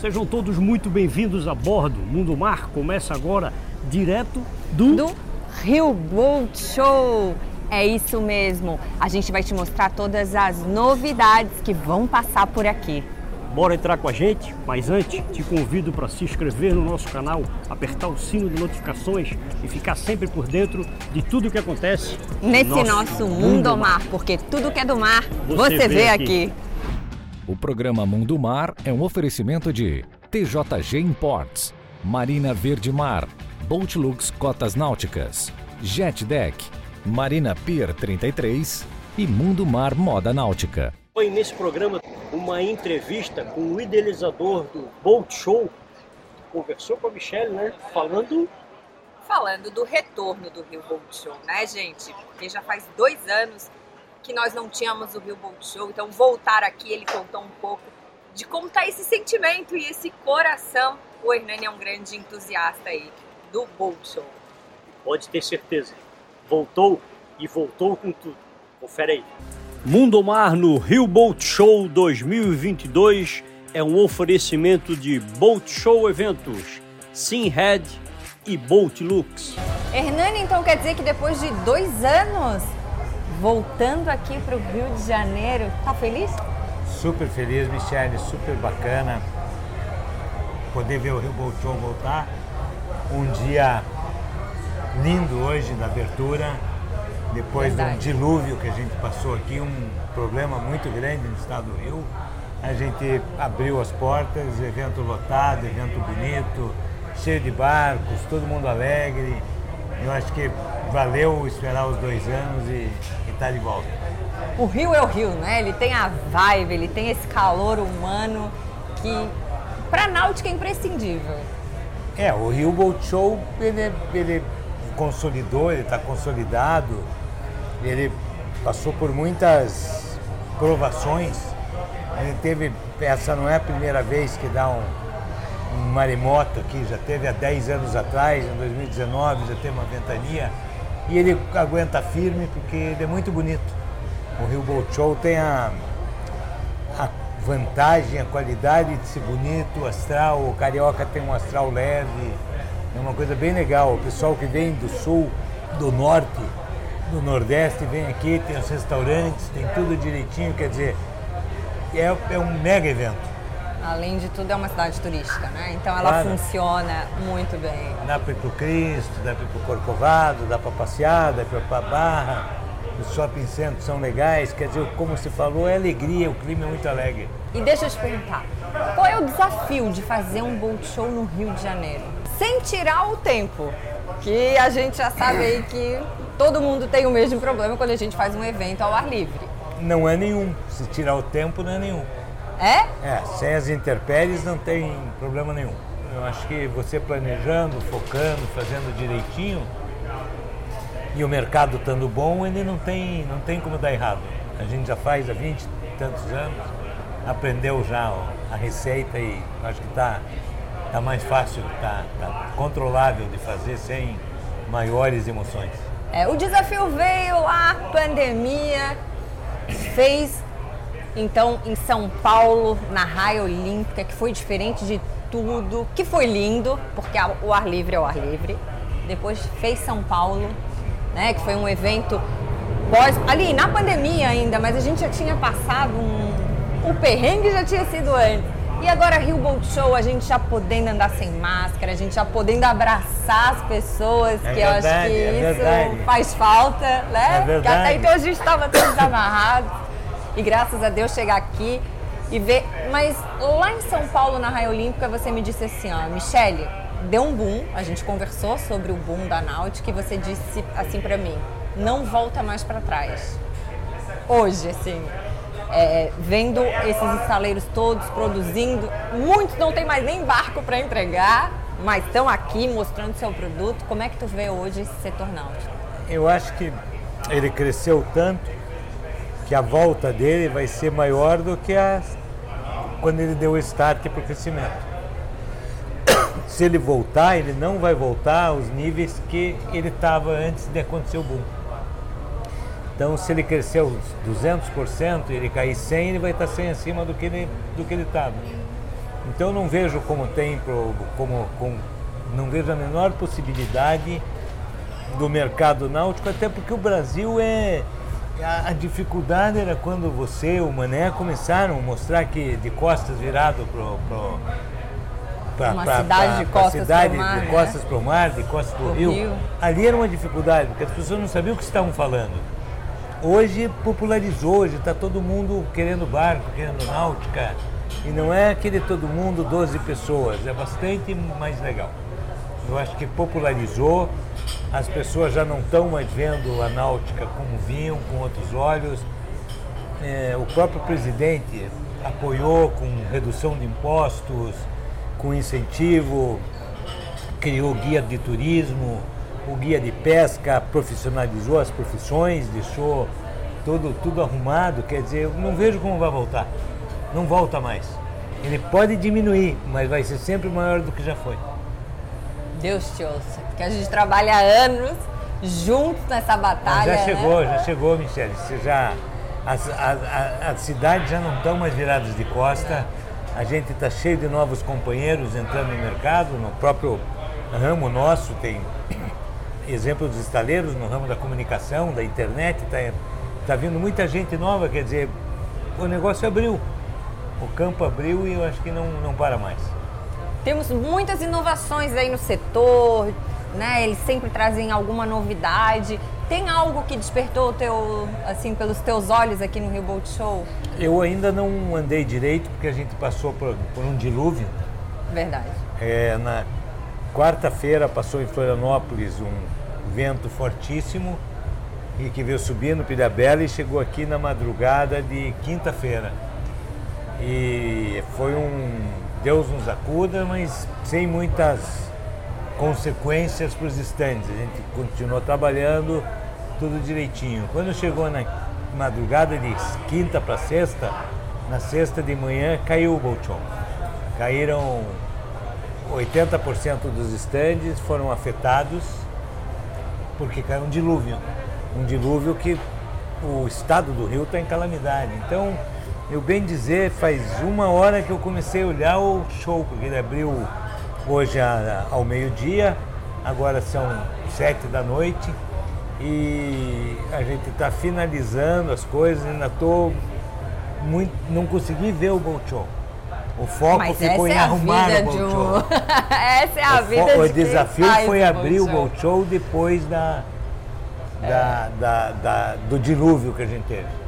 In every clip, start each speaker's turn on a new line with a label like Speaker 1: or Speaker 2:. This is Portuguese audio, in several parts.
Speaker 1: Sejam todos muito bem-vindos a bordo. Mundo Mar começa agora direto do...
Speaker 2: do Rio Boat Show. É isso mesmo. A gente vai te mostrar todas as novidades que vão passar por aqui.
Speaker 1: Bora entrar com a gente? Mas antes, te convido para se inscrever no nosso canal, apertar o sino de notificações e ficar sempre por dentro de tudo o que acontece
Speaker 2: nesse nosso, nosso mundo mar, porque tudo que é do mar você, você vê aqui. aqui.
Speaker 3: O programa Mundo Mar é um oferecimento de TJG Imports, Marina Verde Mar, Boatlux Cotas Náuticas, Jet Deck, Marina Pier 33 e Mundo Mar Moda Náutica.
Speaker 1: Foi nesse programa uma entrevista com o idealizador do Boat Show. Conversou com a Michelle, né? Falando.
Speaker 2: Falando do retorno do Rio Boat Show, né, gente? Porque já faz dois anos que nós não tínhamos o Rio Boat Show. Então, voltar aqui, ele contou um pouco de contar esse sentimento e esse coração. O Hernani é um grande entusiasta aí do Boat Show.
Speaker 1: Pode ter certeza. Voltou e voltou com tudo. Confere aí. Mundo Mar no Rio Boat Show 2022 é um oferecimento de Boat Show Eventos, Simhead e Boat Lux.
Speaker 2: Hernani, então quer dizer que depois de dois anos voltando aqui para o Rio de Janeiro, tá feliz?
Speaker 4: Super feliz, Michele, super bacana poder ver o Rio Boat Show voltar. Um dia lindo hoje da abertura depois Verdade. de um dilúvio que a gente passou aqui, um problema muito grande no estado do Rio, a gente abriu as portas, evento lotado, evento bonito, cheio de barcos, todo mundo alegre. Eu acho que valeu esperar os dois anos e tá de volta.
Speaker 2: O Rio é o Rio, né? Ele tem a vibe, ele tem esse calor humano que para náutica é imprescindível.
Speaker 4: É, o Rio Boat Show, ele, ele consolidou, ele está consolidado ele passou por muitas provações. Ele teve, essa não é a primeira vez que dá um, um maremoto aqui, já teve há 10 anos atrás, em 2019, já teve uma ventania. E ele aguenta firme porque ele é muito bonito. O Rio Boat tem a, a vantagem, a qualidade de ser bonito, o astral, o carioca tem um astral leve, é uma coisa bem legal. O pessoal que vem do sul, do norte, do Nordeste vem aqui, tem os restaurantes, tem tudo direitinho, quer dizer, é, é um mega evento.
Speaker 2: Além de tudo, é uma cidade turística, né? Então ela claro. funciona muito bem.
Speaker 4: Dá para ir para o Cristo, dá para ir para o Corcovado, dá para passear, dá para ir para a Barra. Os shopping centros são legais, quer dizer, como você falou, é alegria, o clima é muito alegre.
Speaker 2: E deixa eu te perguntar, qual é o desafio de fazer um boat show no Rio de Janeiro? Sem tirar o tempo, que a gente já sabe aí que todo mundo tem o mesmo problema quando a gente faz um evento ao ar livre.
Speaker 4: Não é nenhum. Se tirar o tempo, não é nenhum.
Speaker 2: É?
Speaker 4: É, sem as intempéries não tem problema nenhum. Eu acho que você planejando, focando, fazendo direitinho e o mercado estando bom, ele não tem, não tem como dar errado. A gente já faz há 20 e tantos anos, aprendeu já a receita e acho que está tá mais fácil, está tá controlável de fazer sem maiores emoções.
Speaker 2: É, o desafio veio, a pandemia fez então em São Paulo, na Raia Olímpica, que foi diferente de tudo, que foi lindo, porque o ar livre é o ar livre. Depois fez São Paulo, né, que foi um evento pós, ali na pandemia ainda, mas a gente já tinha passado um, o perrengue já tinha sido antes. E agora Rio Boat Show, a gente já podendo andar sem máscara, a gente já podendo abraçar as pessoas, é que verdade, eu acho que é isso verdade. faz falta, né? É até então a gente estava todos amarrados. E graças a Deus chegar aqui e ver. Mas lá em São Paulo, na Raia Olímpica, você me disse assim, ó, Michele, deu um boom, a gente conversou sobre o boom da náutica e você disse assim para mim, não volta mais para trás. Hoje, assim, é, vendo esses estaleiros todos produzindo. Muitos não tem mais nem barco para entregar, mas estão aqui mostrando seu produto. Como é que tu vê hoje esse setor náutico?
Speaker 4: Eu acho que ele cresceu tanto que a volta dele vai ser maior do que a, quando ele deu o start para o crescimento. Se ele voltar, ele não vai voltar aos níveis que ele estava antes de acontecer o boom. Então, se ele cresceu 200% e ele cair 100, ele vai estar 100 acima do que ele do que ele estava. Então não vejo como tem, como, como não vejo a menor possibilidade do mercado náutico, até porque o Brasil é. A, a dificuldade era quando você, o Mané, começaram a mostrar que de costas virado
Speaker 2: para uma pra, cidade pra, de costas para o mar,
Speaker 4: de né? costas para o mar, de costas para o rio. rio. Ali era uma dificuldade, porque as pessoas não sabiam o que estavam falando. Hoje popularizou, hoje está todo mundo querendo barco, querendo náutica. E não é aquele todo mundo, 12 pessoas, é bastante mais legal. Eu acho que popularizou, as pessoas já não estão mais vendo a náutica como vinham, com outros olhos. É, o próprio presidente apoiou com redução de impostos, com incentivo, criou guia de turismo, o guia de pesca profissionalizou as profissões, deixou tudo, tudo arrumado, quer dizer, eu não vejo como vai voltar. Não volta mais. Ele pode diminuir, mas vai ser sempre maior do que já foi.
Speaker 2: Deus te ouça, porque a gente trabalha há anos juntos nessa batalha.
Speaker 4: já chegou,
Speaker 2: né?
Speaker 4: já chegou, Michele. Você já, as, a, a, cidades já não estão mais viradas de costa. A gente está cheio de novos companheiros entrando no mercado, no próprio ramo nosso tem exemplo dos estaleiros no ramo da comunicação, da internet, está tá vindo muita gente nova, quer dizer, o negócio abriu. O campo abriu e eu acho que não, não para mais.
Speaker 2: Temos muitas inovações aí no setor, né? Eles sempre trazem alguma novidade. Tem algo que despertou teu, assim, pelos teus olhos aqui no Rio Boat Show?
Speaker 4: Eu ainda não andei direito porque a gente passou por, por um dilúvio.
Speaker 2: Verdade.
Speaker 4: É, na quarta-feira passou em Florianópolis um vento fortíssimo e que veio subir no Pilhabela e chegou aqui na madrugada de quinta-feira. E foi um Deus nos acuda, mas sem muitas consequências para os estandes. A gente continuou trabalhando tudo direitinho. Quando chegou na madrugada de quinta para sexta, na sexta de manhã caiu o bolchão. Caíram 80% dos estandes foram afetados porque caiu um dilúvio. Um dilúvio que o estado do rio está em calamidade. Então, eu bem dizer, faz uma hora que eu comecei a olhar o show, porque ele abriu hoje ao meio-dia, agora são sete da noite e a gente está finalizando as coisas, ainda estou muito. não consegui ver o Bolt Show. O foco Mas ficou em é arrumar o Bolt um...
Speaker 2: Essa é a
Speaker 4: o
Speaker 2: vida
Speaker 4: O desafio foi abrir o Bolt Show depois da, da, é. da, da, do dilúvio que a gente teve.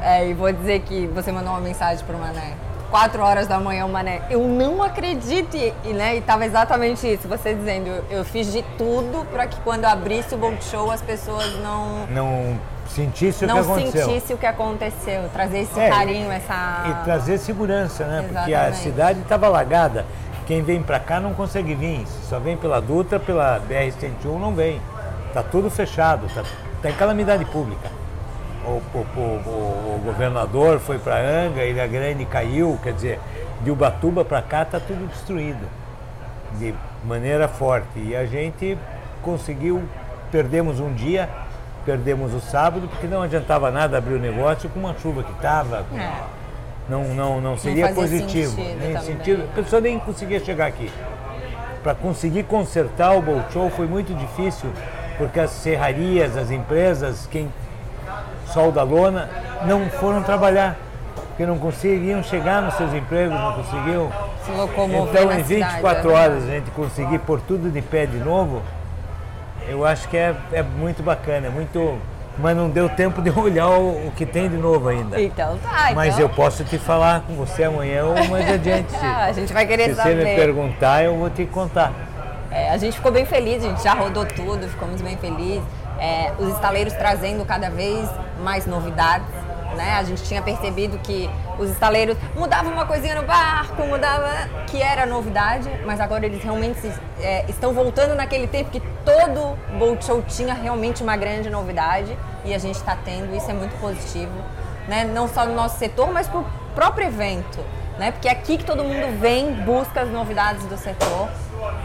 Speaker 2: É, e vou dizer que você mandou uma mensagem para o Mané. Quatro horas da manhã, o Mané, eu não acredito. E, né, e tava exatamente isso, você dizendo, eu, eu fiz de tudo para que quando abrisse o Bolt Show as pessoas não...
Speaker 4: Não sentisse o
Speaker 2: não
Speaker 4: que aconteceu.
Speaker 2: Não sentisse o que aconteceu, trazer esse é, carinho, essa...
Speaker 4: E trazer segurança, né? Exatamente. Porque a cidade estava alagada. Quem vem para cá não consegue vir, só vem pela Dutra, pela BR-101 não vem. Tá tudo fechado, tá, tá em calamidade pública. O, o, o, governador foi para Anga, Ilha Grande caiu, quer dizer, de Ubatuba para cá está tudo destruído, de maneira forte. E a gente conseguiu, perdemos um dia, perdemos o sábado, porque não adiantava nada abrir o negócio com uma chuva que estava. É. Não, não, não seria não positivo. Sentido nem sentido, a pessoa nem conseguia chegar aqui. Para conseguir consertar o Bolt Show foi muito difícil, porque as serrarias, as empresas, quem sol da lona, não foram trabalhar, porque não conseguiam chegar nos seus empregos, não conseguiam.
Speaker 2: Se locomover
Speaker 4: então, em 24 cidade, horas a gente conseguir pôr tudo de pé de novo, eu acho que é, é muito bacana, é muito. Mas não deu tempo de olhar o, que tem de novo ainda.
Speaker 2: Então tá.
Speaker 4: Mas
Speaker 2: então...
Speaker 4: eu posso te falar com você amanhã ou mais adiante. Se,
Speaker 2: a gente vai querer
Speaker 4: se
Speaker 2: saber.
Speaker 4: Se você me perguntar, eu vou te contar.
Speaker 2: É, a gente ficou bem feliz, a gente já rodou tudo, ficamos bem felizes. É, os estaleiros trazendo cada vez mais novidades. Né? A gente tinha percebido que os estaleiros mudavam uma coisinha no barco, mudava que era novidade, mas agora eles realmente é, estão voltando naquele tempo que todo boat show tinha realmente uma grande novidade e a gente está tendo, isso é muito positivo, né? não só no nosso setor, mas para o próprio evento, né? porque é aqui que todo mundo vem, busca as novidades do setor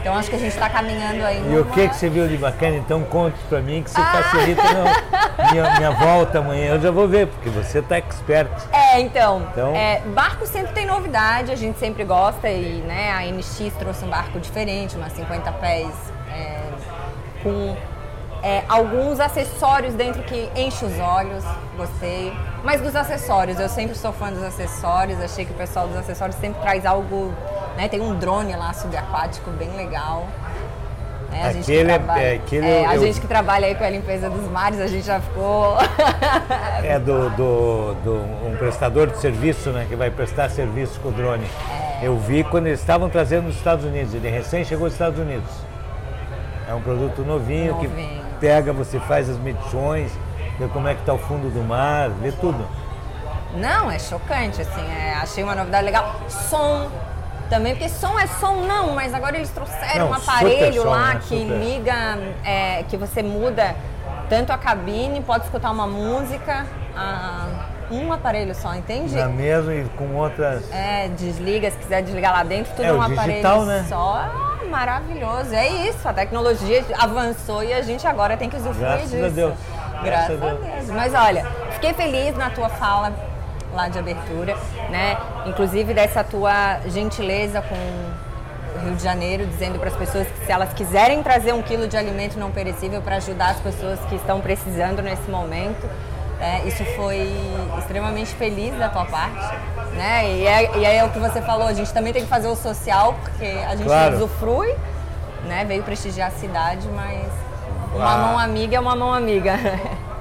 Speaker 2: Então acho que a gente está caminhando aí.
Speaker 4: E o que, que você viu de bacana? Então conte para mim que você ah. facilita minha, minha volta amanhã. Eu já vou ver, porque você está expert.
Speaker 2: É, então. então... É, barco sempre tem novidade, a gente sempre gosta e né, a NX trouxe um barco diferente, umas 50 pés, é, com é, alguns acessórios dentro que enche os olhos, gostei. Mas dos acessórios, eu sempre sou fã dos acessórios, achei que o pessoal dos acessórios sempre traz algo, né? Tem um drone lá subaquático bem legal.
Speaker 4: Né? A, gente que, trabalha, é, aquele
Speaker 2: é, a eu... gente que trabalha aí com a limpeza dos mares, a gente já ficou.
Speaker 4: é do, do, do, um prestador de serviço, né? Que vai prestar serviço com o drone. É. Eu vi quando eles estavam trazendo dos Estados Unidos, ele recém chegou dos Estados Unidos. É um produto novinho, novinho. que pega, você faz as medições, vê como é que está o fundo do mar, vê tudo.
Speaker 2: Não, é chocante, assim, é, achei uma novidade legal. Som também, porque som é som não, mas agora eles trouxeram não, um aparelho lá né, que super. liga, é, que você muda tanto a cabine, pode escutar uma música, a, um aparelho só, entende?
Speaker 4: Na mesma e com outras.
Speaker 2: É, desliga, se quiser desligar lá dentro, tudo é, um aparelho né? só maravilhoso. É isso, a tecnologia avançou e a gente agora tem que usufruir
Speaker 4: Graças
Speaker 2: disso.
Speaker 4: A Deus.
Speaker 2: Graças, Graças a Deus. Deus. Mas olha, fiquei feliz na tua fala lá de abertura, né? Inclusive dessa tua gentileza com o Rio de Janeiro, dizendo para as pessoas que se elas quiserem trazer um quilo de alimento não perecível para ajudar as pessoas que estão precisando nesse momento, é, isso foi extremamente feliz da tua parte. Né? E, é, e é o que você falou, a gente também tem que fazer o social, porque a gente claro. usufrui, né? veio prestigiar a cidade, mas uma ah. mão amiga é uma mão amiga.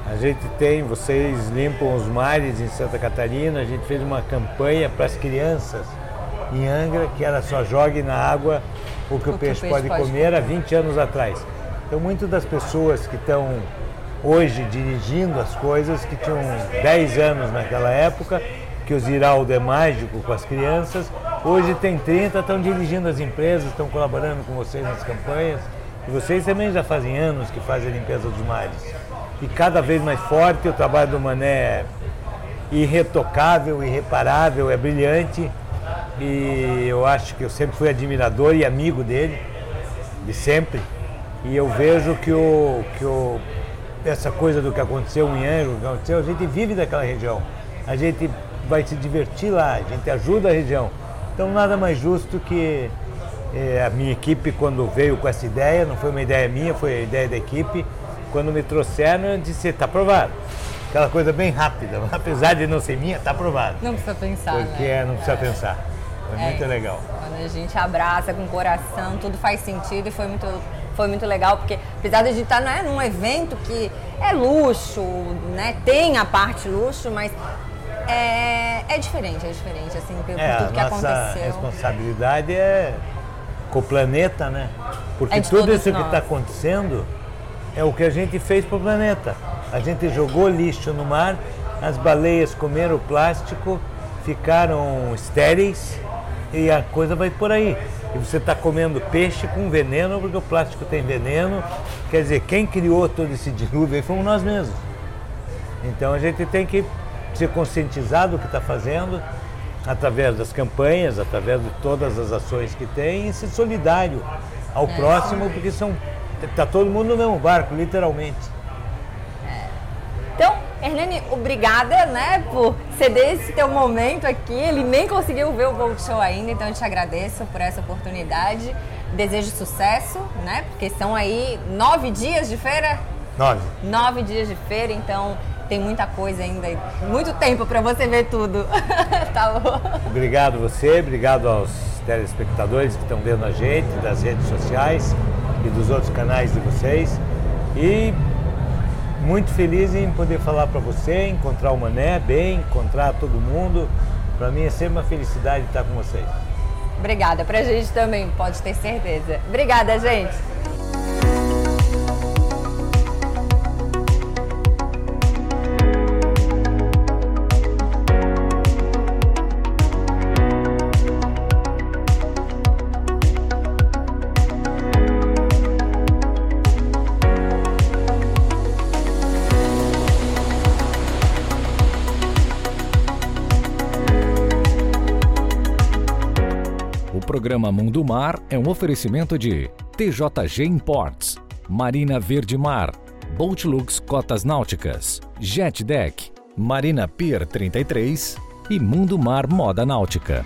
Speaker 4: A gente tem, vocês limpam os mares em Santa Catarina, a gente fez uma campanha para as crianças em Angra, que era só jogue na água o que o, o peixe, que o peixe pode, pode comer há 20 anos atrás. Então, muitas das pessoas que estão hoje dirigindo as coisas que tinham 10 anos naquela época, que o Ziraldo é mágico com as crianças, hoje tem 30, estão dirigindo as empresas, estão colaborando com vocês nas campanhas. Vocês também já fazem anos que fazem a limpeza dos mares. E cada vez mais forte, o trabalho do Mané é irretocável, irreparável, é brilhante. E eu acho que eu sempre fui admirador e amigo dele, de sempre. E eu vejo que o, que o essa coisa do que aconteceu em Angra, que aconteceu, a gente vive daquela região. A gente vai se divertir lá, a gente ajuda a região. Então nada mais justo que a minha equipe quando veio com essa ideia, não foi uma ideia minha, foi a ideia da equipe, quando me trouxeram eu disse, está aprovado. Aquela coisa bem rápida, apesar de não ser minha, está aprovado.
Speaker 2: Não precisa pensar,
Speaker 4: Porque
Speaker 2: né?
Speaker 4: é, não precisa é. pensar. Foi é, muito legal.
Speaker 2: Quando a gente abraça com o coração, tudo faz sentido e foi muito foi muito legal, porque apesar de a gente estar né, num evento que é luxo, né, tem a parte luxo, mas é, é diferente, é diferente, assim, por é, tudo que aconteceu. A
Speaker 4: responsabilidade é com o planeta, né? Porque é tudo isso nós. que está acontecendo é o que a gente fez para o planeta. A gente jogou lixo no mar, as baleias comeram o plástico, ficaram estéreis e a coisa vai por aí e você está comendo peixe com veneno, porque o plástico tem veneno. Quer dizer, quem criou todo esse dilúvio aí fomos nós mesmos. Então a gente tem que ser conscientizado do que está fazendo, através das campanhas, através de todas as ações que tem, e ser solidário ao é, próximo, porque está todo mundo no mesmo barco, literalmente.
Speaker 2: Hernani, obrigada, né, por ceder esse teu momento aqui. Ele nem conseguiu ver o Bolt Show ainda, então eu te agradeço por essa oportunidade. Desejo sucesso, né? Porque são aí nove dias de feira.
Speaker 4: Nove.
Speaker 2: Nove dias de feira, então tem muita coisa ainda, muito tempo para você ver tudo. tá bom?
Speaker 4: Obrigado você, obrigado aos telespectadores que estão vendo a gente, das redes sociais e dos outros canais de vocês. E muito feliz em poder falar para você, encontrar o Mané bem, encontrar todo mundo. Para mim é sempre uma felicidade estar com vocês.
Speaker 2: Obrigada, para a gente também, pode ter certeza. Obrigada, gente.
Speaker 3: Programa Mundo Mar é um oferecimento de TJG Imports, Marina Verde Mar, Boatlux Cotas Náuticas, Jet Deck, Marina Pier 33 e Mundo Mar Moda Náutica.